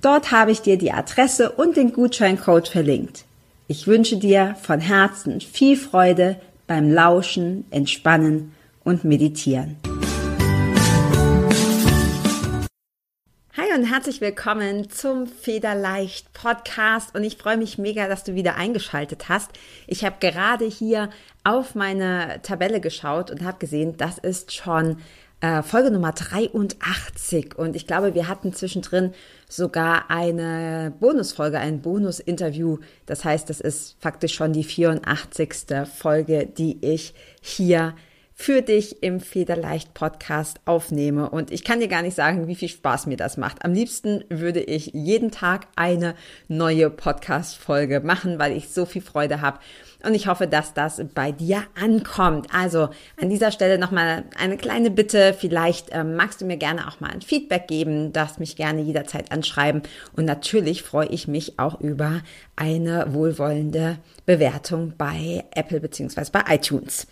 Dort habe ich dir die Adresse und den Gutscheincode verlinkt. Ich wünsche dir von Herzen viel Freude beim Lauschen, Entspannen und Meditieren. Hi und herzlich willkommen zum Federleicht Podcast und ich freue mich mega, dass du wieder eingeschaltet hast. Ich habe gerade hier auf meine Tabelle geschaut und habe gesehen, das ist schon äh, Folge Nummer 83 und ich glaube, wir hatten zwischendrin sogar eine Bonusfolge, ein Bonusinterview. Das heißt, das ist faktisch schon die 84. Folge, die ich hier für dich im Federleicht Podcast aufnehme. Und ich kann dir gar nicht sagen, wie viel Spaß mir das macht. Am liebsten würde ich jeden Tag eine neue Podcast-Folge machen, weil ich so viel Freude habe. Und ich hoffe, dass das bei dir ankommt. Also an dieser Stelle nochmal eine kleine Bitte. Vielleicht ähm, magst du mir gerne auch mal ein Feedback geben, darfst mich gerne jederzeit anschreiben. Und natürlich freue ich mich auch über eine wohlwollende Bewertung bei Apple beziehungsweise bei iTunes.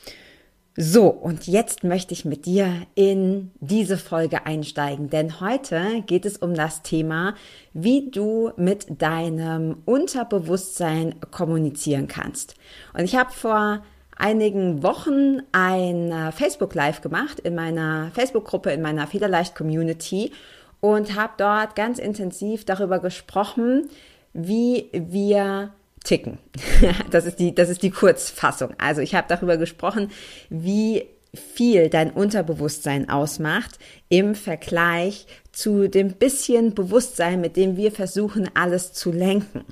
So, und jetzt möchte ich mit dir in diese Folge einsteigen, denn heute geht es um das Thema, wie du mit deinem Unterbewusstsein kommunizieren kannst. Und ich habe vor einigen Wochen ein äh, Facebook Live gemacht in meiner Facebook-Gruppe, in meiner Federleicht Community und habe dort ganz intensiv darüber gesprochen, wie wir ticken. Das ist die, das ist die Kurzfassung. Also ich habe darüber gesprochen, wie viel dein Unterbewusstsein ausmacht im Vergleich zu dem bisschen Bewusstsein, mit dem wir versuchen, alles zu lenken.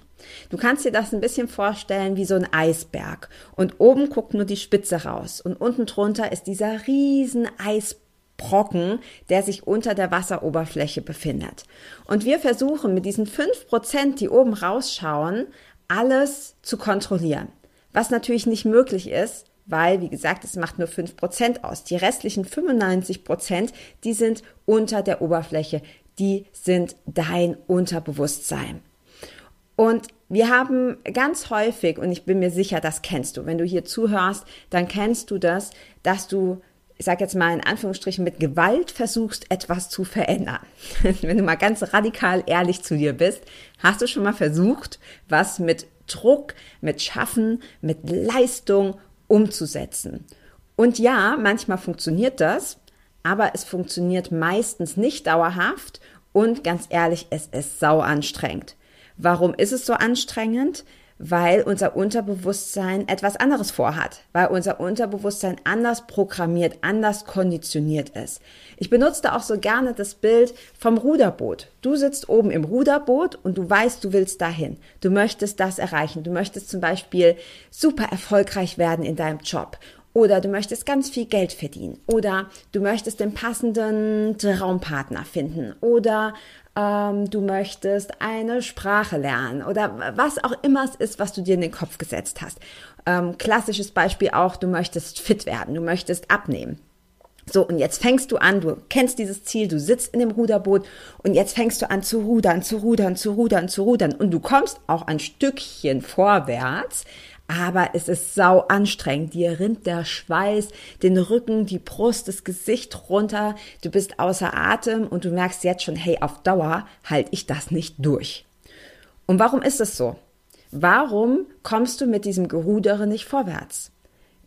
Du kannst dir das ein bisschen vorstellen wie so ein Eisberg und oben guckt nur die Spitze raus und unten drunter ist dieser riesen Eisbrocken, der sich unter der Wasseroberfläche befindet. Und wir versuchen mit diesen fünf Prozent, die oben rausschauen, alles zu kontrollieren. Was natürlich nicht möglich ist, weil, wie gesagt, es macht nur fünf Prozent aus. Die restlichen 95%, die sind unter der Oberfläche, die sind dein Unterbewusstsein. Und wir haben ganz häufig, und ich bin mir sicher, das kennst du, wenn du hier zuhörst, dann kennst du das, dass du ich sage jetzt mal in Anführungsstrichen, mit Gewalt versuchst, etwas zu verändern. Wenn du mal ganz radikal ehrlich zu dir bist, hast du schon mal versucht, was mit Druck, mit Schaffen, mit Leistung umzusetzen. Und ja, manchmal funktioniert das, aber es funktioniert meistens nicht dauerhaft und ganz ehrlich, es ist sau anstrengend. Warum ist es so anstrengend? Weil unser Unterbewusstsein etwas anderes vorhat, weil unser Unterbewusstsein anders programmiert, anders konditioniert ist. Ich benutze auch so gerne das Bild vom Ruderboot. Du sitzt oben im Ruderboot und du weißt, du willst dahin. Du möchtest das erreichen. Du möchtest zum Beispiel super erfolgreich werden in deinem Job. Oder du möchtest ganz viel Geld verdienen. Oder du möchtest den passenden Traumpartner finden. Oder ähm, du möchtest eine Sprache lernen oder was auch immer es ist, was du dir in den Kopf gesetzt hast. Ähm, klassisches Beispiel auch, du möchtest fit werden, du möchtest abnehmen. So, und jetzt fängst du an, du kennst dieses Ziel, du sitzt in dem Ruderboot und jetzt fängst du an zu rudern, zu rudern, zu rudern, zu rudern und du kommst auch ein Stückchen vorwärts, aber es ist sau anstrengend. Dir rinnt der Schweiß, den Rücken, die Brust, das Gesicht runter. Du bist außer Atem und du merkst jetzt schon, hey, auf Dauer halte ich das nicht durch. Und warum ist es so? Warum kommst du mit diesem Gerudere nicht vorwärts?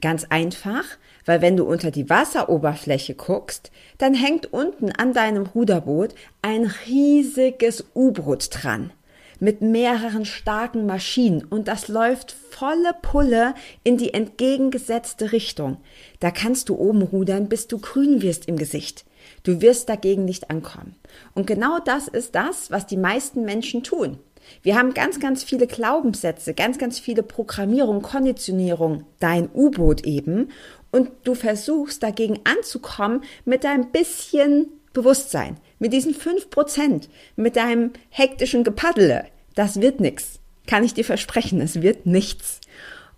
Ganz einfach, weil wenn du unter die Wasseroberfläche guckst, dann hängt unten an deinem Ruderboot ein riesiges U-Boot dran mit mehreren starken Maschinen und das läuft volle Pulle in die entgegengesetzte Richtung. Da kannst du oben rudern, bis du grün wirst im Gesicht. Du wirst dagegen nicht ankommen. Und genau das ist das, was die meisten Menschen tun. Wir haben ganz, ganz viele Glaubenssätze, ganz, ganz viele Programmierung, Konditionierung, dein U-Boot eben. Und du versuchst dagegen anzukommen mit ein bisschen Bewusstsein, mit diesen fünf Prozent, mit deinem hektischen Gepaddele. Das wird nichts. Kann ich dir versprechen, es wird nichts.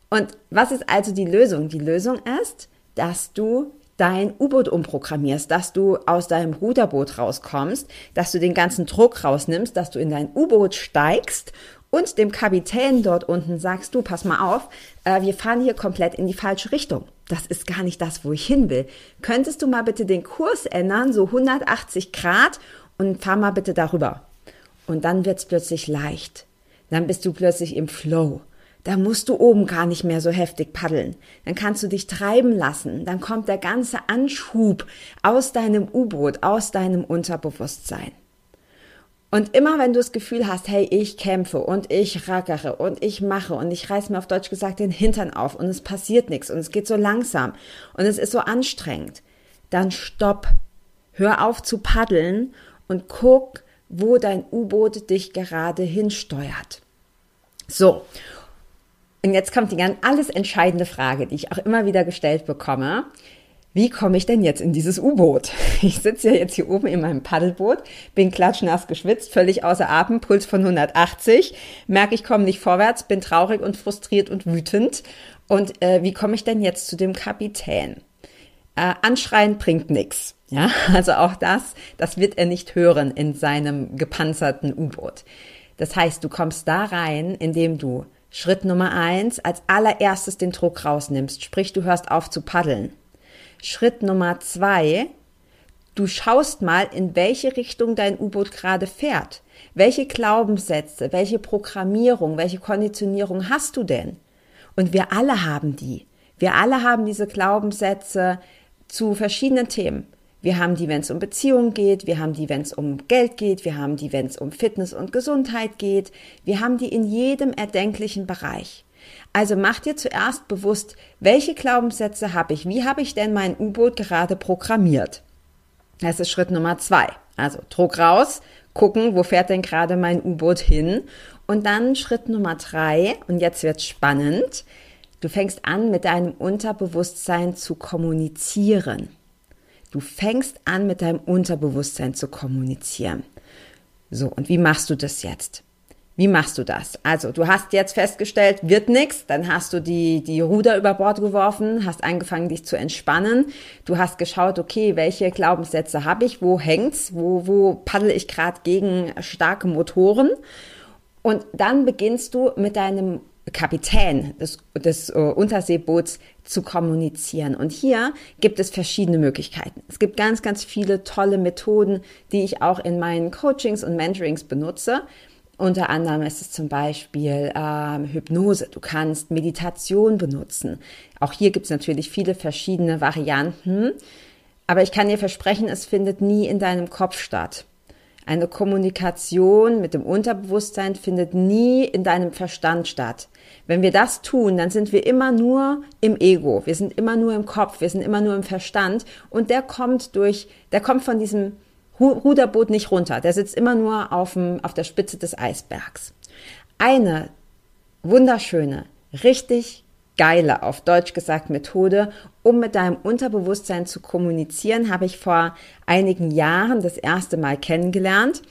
Und was ist also die Lösung? Die Lösung ist, dass du dein U-Boot umprogrammierst, dass du aus deinem Ruderboot rauskommst, dass du den ganzen Druck rausnimmst, dass du in dein U-Boot steigst und dem Kapitän dort unten sagst, du, pass mal auf, äh, wir fahren hier komplett in die falsche Richtung. Das ist gar nicht das, wo ich hin will. Könntest du mal bitte den Kurs ändern, so 180 Grad und fahr mal bitte darüber. Und dann wird's plötzlich leicht. Dann bist du plötzlich im Flow. Da musst du oben gar nicht mehr so heftig paddeln. Dann kannst du dich treiben lassen. Dann kommt der ganze Anschub aus deinem U-Boot, aus deinem Unterbewusstsein. Und immer wenn du das Gefühl hast, hey, ich kämpfe und ich rackere und ich mache und ich reiß mir auf Deutsch gesagt den Hintern auf und es passiert nichts und es geht so langsam und es ist so anstrengend, dann stopp. Hör auf zu paddeln und guck, wo dein U-Boot dich gerade hinsteuert. So. Und jetzt kommt die ganz alles entscheidende Frage, die ich auch immer wieder gestellt bekomme. Wie komme ich denn jetzt in dieses U-Boot? Ich sitze ja jetzt hier oben in meinem Paddelboot, bin klatschnass geschwitzt, völlig außer Atem, Puls von 180, merke, ich komme nicht vorwärts, bin traurig und frustriert und wütend. Und äh, wie komme ich denn jetzt zu dem Kapitän? Äh, anschreien bringt nichts. Ja, also auch das, das wird er nicht hören in seinem gepanzerten U-Boot. Das heißt, du kommst da rein, indem du Schritt Nummer eins als allererstes den Druck rausnimmst, sprich du hörst auf zu paddeln. Schritt Nummer zwei, du schaust mal, in welche Richtung dein U-Boot gerade fährt. Welche Glaubenssätze, welche Programmierung, welche Konditionierung hast du denn? Und wir alle haben die. Wir alle haben diese Glaubenssätze zu verschiedenen Themen. Wir haben die, wenn es um Beziehungen geht, wir haben die, wenn es um Geld geht, wir haben die, wenn es um Fitness und Gesundheit geht, wir haben die in jedem erdenklichen Bereich. Also mach dir zuerst bewusst, welche Glaubenssätze habe ich, wie habe ich denn mein U-Boot gerade programmiert. Das ist Schritt Nummer zwei. Also Druck raus, gucken, wo fährt denn gerade mein U-Boot hin. Und dann Schritt Nummer drei, und jetzt wird's spannend, du fängst an, mit deinem Unterbewusstsein zu kommunizieren. Du fängst an, mit deinem Unterbewusstsein zu kommunizieren. So, und wie machst du das jetzt? Wie machst du das? Also, du hast jetzt festgestellt, wird nix, dann hast du die, die Ruder über Bord geworfen, hast angefangen, dich zu entspannen. Du hast geschaut, okay, welche Glaubenssätze habe ich, wo hängt's, wo, wo paddel ich gerade gegen starke Motoren? Und dann beginnst du mit deinem Kapitän des, des uh, Unterseeboots zu kommunizieren. Und hier gibt es verschiedene Möglichkeiten. Es gibt ganz, ganz viele tolle Methoden, die ich auch in meinen Coachings und Mentorings benutze. Unter anderem ist es zum Beispiel ähm, Hypnose. Du kannst Meditation benutzen. Auch hier gibt es natürlich viele verschiedene Varianten. Aber ich kann dir versprechen, es findet nie in deinem Kopf statt. Eine Kommunikation mit dem Unterbewusstsein findet nie in deinem Verstand statt. Wenn wir das tun, dann sind wir immer nur im Ego, wir sind immer nur im Kopf, wir sind immer nur im Verstand und der kommt durch, der kommt von diesem Ruderboot nicht runter, der sitzt immer nur auf, dem, auf der Spitze des Eisbergs. Eine wunderschöne, richtig geile, auf Deutsch gesagt, Methode, um mit deinem Unterbewusstsein zu kommunizieren, habe ich vor einigen Jahren das erste Mal kennengelernt.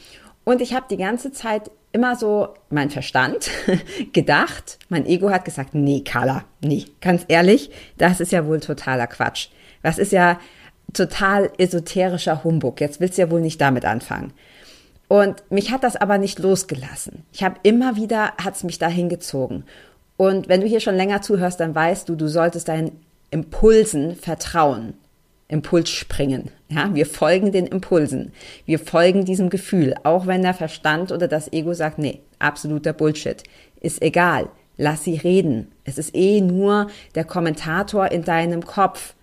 Und ich habe die ganze Zeit immer so mein Verstand gedacht, mein Ego hat gesagt, nee, Carla, nee, ganz ehrlich, das ist ja wohl totaler Quatsch. Das ist ja total esoterischer Humbug. Jetzt willst du ja wohl nicht damit anfangen. Und mich hat das aber nicht losgelassen. Ich habe immer wieder, hat's mich da hingezogen. Und wenn du hier schon länger zuhörst, dann weißt du, du solltest deinen Impulsen vertrauen. Impuls springen. Ja, wir folgen den Impulsen. Wir folgen diesem Gefühl, auch wenn der Verstand oder das Ego sagt, nee, absoluter Bullshit. Ist egal. Lass sie reden. Es ist eh nur der Kommentator in deinem Kopf.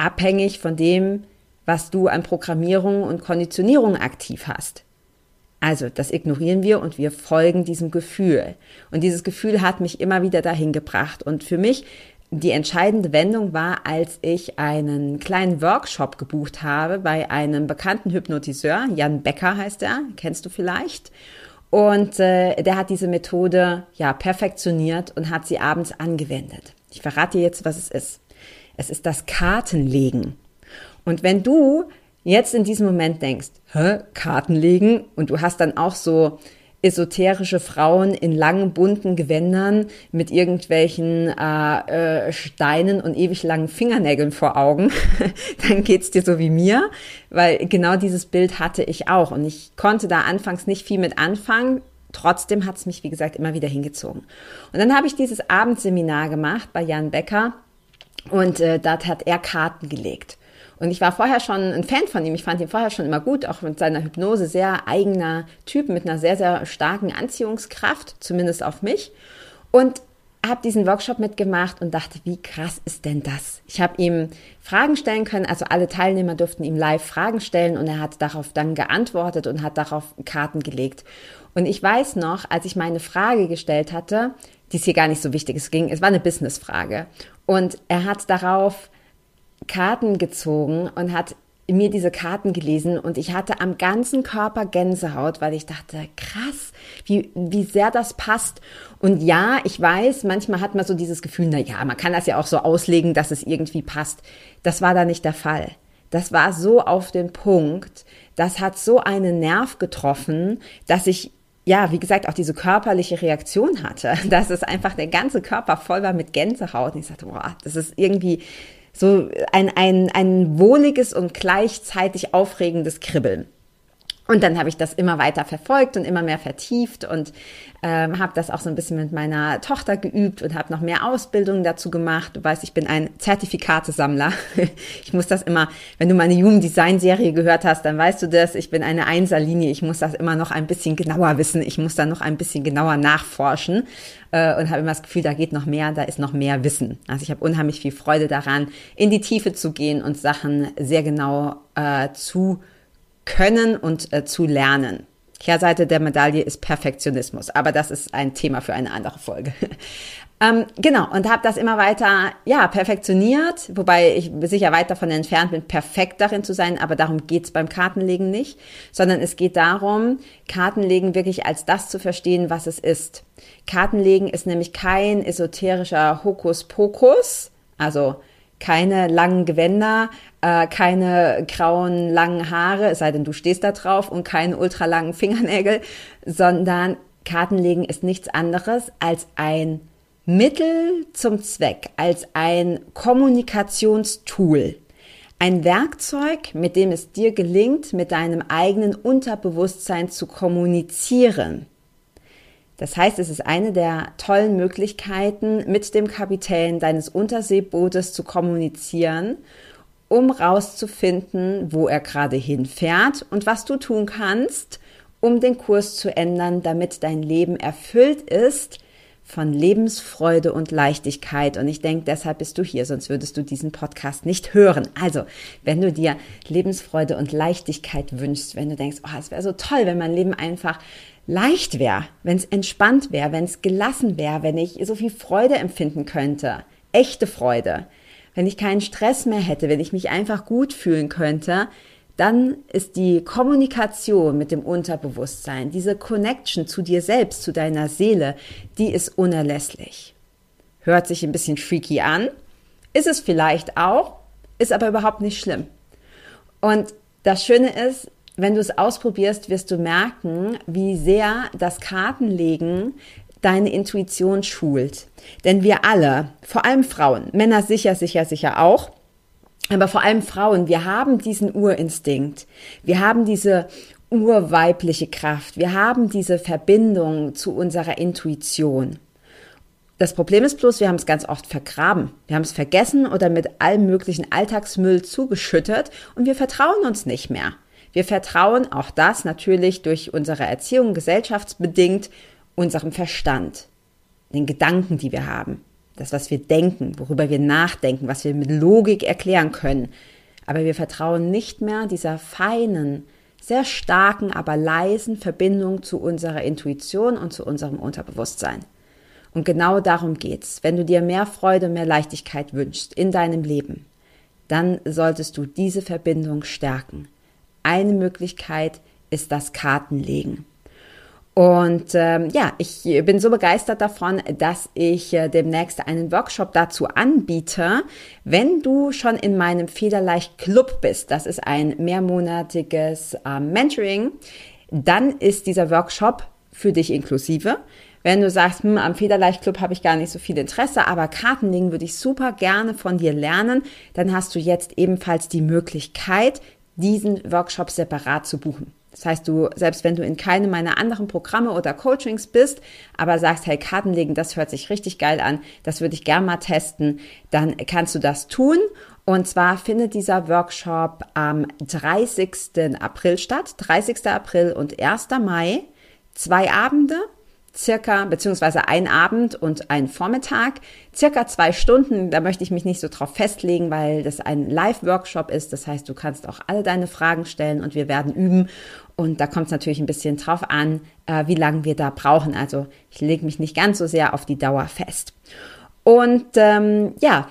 Abhängig von dem, was du an Programmierung und Konditionierung aktiv hast. Also das ignorieren wir und wir folgen diesem Gefühl. Und dieses Gefühl hat mich immer wieder dahin gebracht. Und für mich die entscheidende Wendung war, als ich einen kleinen Workshop gebucht habe bei einem bekannten Hypnotiseur, Jan Becker heißt er, kennst du vielleicht. Und äh, der hat diese Methode ja perfektioniert und hat sie abends angewendet. Ich verrate dir jetzt, was es ist. Es ist das Kartenlegen. Und wenn du jetzt in diesem Moment denkst, hä, Karten legen und du hast dann auch so esoterische Frauen in langen bunten Gewändern mit irgendwelchen äh, äh, Steinen und ewig langen Fingernägeln vor Augen, dann geht's dir so wie mir, weil genau dieses Bild hatte ich auch und ich konnte da anfangs nicht viel mit anfangen. Trotzdem hat's mich, wie gesagt, immer wieder hingezogen. Und dann habe ich dieses Abendseminar gemacht bei Jan Becker und äh, dort hat er Karten gelegt. Und ich war vorher schon ein Fan von ihm. Ich fand ihn vorher schon immer gut, auch mit seiner Hypnose sehr eigener Typ mit einer sehr, sehr starken Anziehungskraft, zumindest auf mich. Und habe diesen Workshop mitgemacht und dachte, wie krass ist denn das? Ich habe ihm Fragen stellen können, also alle Teilnehmer durften ihm live Fragen stellen und er hat darauf dann geantwortet und hat darauf Karten gelegt. Und ich weiß noch, als ich meine Frage gestellt hatte, die ist hier gar nicht so wichtig, es ging, es war eine Businessfrage und er hat darauf Karten gezogen und hat mir diese Karten gelesen und ich hatte am ganzen Körper Gänsehaut, weil ich dachte, krass, wie, wie sehr das passt. Und ja, ich weiß, manchmal hat man so dieses Gefühl, na ja, man kann das ja auch so auslegen, dass es irgendwie passt. Das war da nicht der Fall. Das war so auf den Punkt. Das hat so einen Nerv getroffen, dass ich ja, wie gesagt, auch diese körperliche Reaktion hatte, dass es einfach der ganze Körper voll war mit Gänsehaut. Und ich sagte, boah, das ist irgendwie so ein, ein, ein wohliges und gleichzeitig aufregendes Kribbeln. Und dann habe ich das immer weiter verfolgt und immer mehr vertieft und ähm, habe das auch so ein bisschen mit meiner Tochter geübt und habe noch mehr Ausbildungen dazu gemacht. Du weißt, ich bin ein Zertifikatesammler. ich muss das immer, wenn du meine Human Design Serie gehört hast, dann weißt du das. Ich bin eine Einserlinie. Ich muss das immer noch ein bisschen genauer wissen. Ich muss da noch ein bisschen genauer nachforschen äh, und habe immer das Gefühl, da geht noch mehr, da ist noch mehr Wissen. Also ich habe unheimlich viel Freude daran, in die Tiefe zu gehen und Sachen sehr genau äh, zu können und äh, zu lernen. Kehrseite der Medaille ist Perfektionismus, aber das ist ein Thema für eine andere Folge. ähm, genau, und habe das immer weiter, ja, perfektioniert, wobei ich sicher weit davon entfernt bin, perfekt darin zu sein, aber darum geht's beim Kartenlegen nicht, sondern es geht darum, Kartenlegen wirklich als das zu verstehen, was es ist. Kartenlegen ist nämlich kein esoterischer Hokuspokus, also keine langen Gewänder, äh, keine grauen langen Haare, es sei denn du stehst da drauf und keine ultralangen Fingernägel, sondern Kartenlegen ist nichts anderes als ein Mittel zum Zweck, als ein Kommunikationstool. Ein Werkzeug, mit dem es dir gelingt, mit deinem eigenen Unterbewusstsein zu kommunizieren. Das heißt, es ist eine der tollen Möglichkeiten, mit dem Kapitän deines Unterseebootes zu kommunizieren, um rauszufinden, wo er gerade hinfährt und was du tun kannst, um den Kurs zu ändern, damit dein Leben erfüllt ist von Lebensfreude und Leichtigkeit. Und ich denke, deshalb bist du hier, sonst würdest du diesen Podcast nicht hören. Also, wenn du dir Lebensfreude und Leichtigkeit wünschst, wenn du denkst, oh, es wäre so toll, wenn mein Leben einfach leicht wäre, wenn es entspannt wäre, wenn es gelassen wäre, wenn ich so viel Freude empfinden könnte, echte Freude, wenn ich keinen Stress mehr hätte, wenn ich mich einfach gut fühlen könnte, dann ist die Kommunikation mit dem Unterbewusstsein, diese Connection zu dir selbst, zu deiner Seele, die ist unerlässlich. Hört sich ein bisschen freaky an, ist es vielleicht auch, ist aber überhaupt nicht schlimm. Und das Schöne ist, wenn du es ausprobierst, wirst du merken, wie sehr das Kartenlegen deine Intuition schult. Denn wir alle, vor allem Frauen, Männer sicher, sicher, sicher auch, aber vor allem Frauen, wir haben diesen Urinstinkt. Wir haben diese urweibliche Kraft. Wir haben diese Verbindung zu unserer Intuition. Das Problem ist bloß, wir haben es ganz oft vergraben. Wir haben es vergessen oder mit allem möglichen Alltagsmüll zugeschüttet und wir vertrauen uns nicht mehr. Wir vertrauen auch das natürlich durch unsere Erziehung gesellschaftsbedingt unserem Verstand, den Gedanken, die wir haben, das, was wir denken, worüber wir nachdenken, was wir mit Logik erklären können. Aber wir vertrauen nicht mehr dieser feinen, sehr starken, aber leisen Verbindung zu unserer Intuition und zu unserem Unterbewusstsein. Und genau darum geht's. Wenn du dir mehr Freude, mehr Leichtigkeit wünschst in deinem Leben, dann solltest du diese Verbindung stärken. Eine Möglichkeit ist das Kartenlegen. Und ähm, ja, ich bin so begeistert davon, dass ich äh, demnächst einen Workshop dazu anbiete. Wenn du schon in meinem Federleicht Club bist, das ist ein mehrmonatiges äh, Mentoring, dann ist dieser Workshop für dich inklusive. Wenn du sagst, hm, am Federleicht Club habe ich gar nicht so viel Interesse, aber Kartenlegen würde ich super gerne von dir lernen, dann hast du jetzt ebenfalls die Möglichkeit, diesen Workshop separat zu buchen. Das heißt, du, selbst wenn du in keinem meiner anderen Programme oder Coachings bist, aber sagst, hey, Kartenlegen, das hört sich richtig geil an, das würde ich gerne mal testen, dann kannst du das tun. Und zwar findet dieser Workshop am 30. April statt, 30. April und 1. Mai, zwei Abende circa, beziehungsweise ein Abend und ein Vormittag, circa zwei Stunden. Da möchte ich mich nicht so drauf festlegen, weil das ein Live-Workshop ist. Das heißt, du kannst auch alle deine Fragen stellen und wir werden üben. Und da kommt es natürlich ein bisschen drauf an, äh, wie lange wir da brauchen. Also ich lege mich nicht ganz so sehr auf die Dauer fest. Und ähm, ja,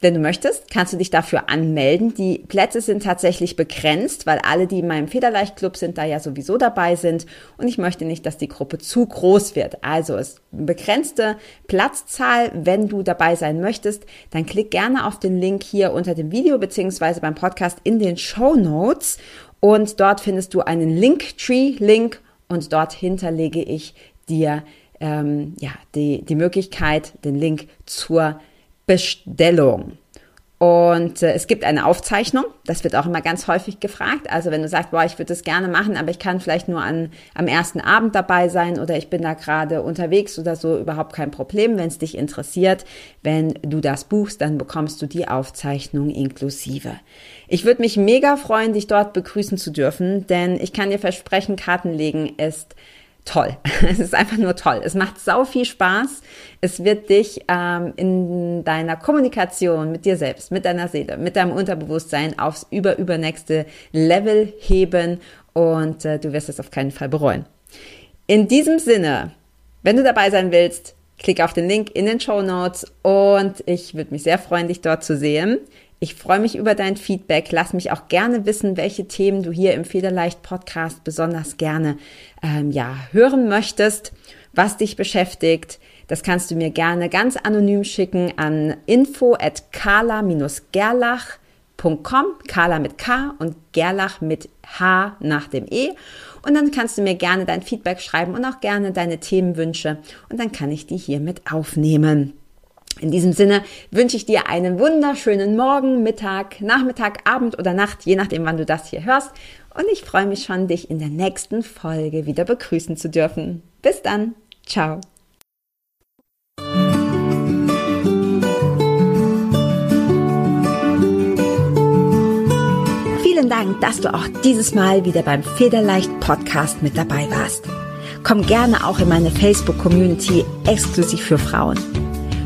wenn du möchtest, kannst du dich dafür anmelden. Die Plätze sind tatsächlich begrenzt, weil alle, die in meinem Federleicht-Club sind, da ja sowieso dabei sind. Und ich möchte nicht, dass die Gruppe zu groß wird. Also es ist eine begrenzte Platzzahl. Wenn du dabei sein möchtest, dann klick gerne auf den Link hier unter dem Video beziehungsweise beim Podcast in den Show Notes. Und dort findest du einen Linktree-Link und dort hinterlege ich dir ähm, ja, die, die Möglichkeit, den Link zur Bestellung. Und äh, es gibt eine Aufzeichnung, das wird auch immer ganz häufig gefragt. Also wenn du sagst, boah, ich würde das gerne machen, aber ich kann vielleicht nur an, am ersten Abend dabei sein oder ich bin da gerade unterwegs oder so, überhaupt kein Problem. Wenn es dich interessiert, wenn du das buchst, dann bekommst du die Aufzeichnung inklusive. Ich würde mich mega freuen, dich dort begrüßen zu dürfen, denn ich kann dir versprechen, Kartenlegen ist toll. Es ist einfach nur toll. Es macht sau viel Spaß. Es wird dich ähm, in deiner Kommunikation mit dir selbst, mit deiner Seele, mit deinem Unterbewusstsein aufs über übernächste Level heben und äh, du wirst es auf keinen Fall bereuen. In diesem Sinne, wenn du dabei sein willst, klick auf den Link in den Show Notes und ich würde mich sehr freuen, dich dort zu sehen. Ich freue mich über dein Feedback. Lass mich auch gerne wissen, welche Themen du hier im Federleicht Podcast besonders gerne ähm, ja hören möchtest, was dich beschäftigt. Das kannst du mir gerne ganz anonym schicken an info at kala-gerlach.com, Kala mit K und Gerlach mit H nach dem E. Und dann kannst du mir gerne dein Feedback schreiben und auch gerne deine Themenwünsche und dann kann ich die hier mit aufnehmen. In diesem Sinne wünsche ich dir einen wunderschönen Morgen, Mittag, Nachmittag, Abend oder Nacht, je nachdem, wann du das hier hörst. Und ich freue mich schon, dich in der nächsten Folge wieder begrüßen zu dürfen. Bis dann. Ciao. Vielen Dank, dass du auch dieses Mal wieder beim Federleicht Podcast mit dabei warst. Komm gerne auch in meine Facebook-Community exklusiv für Frauen.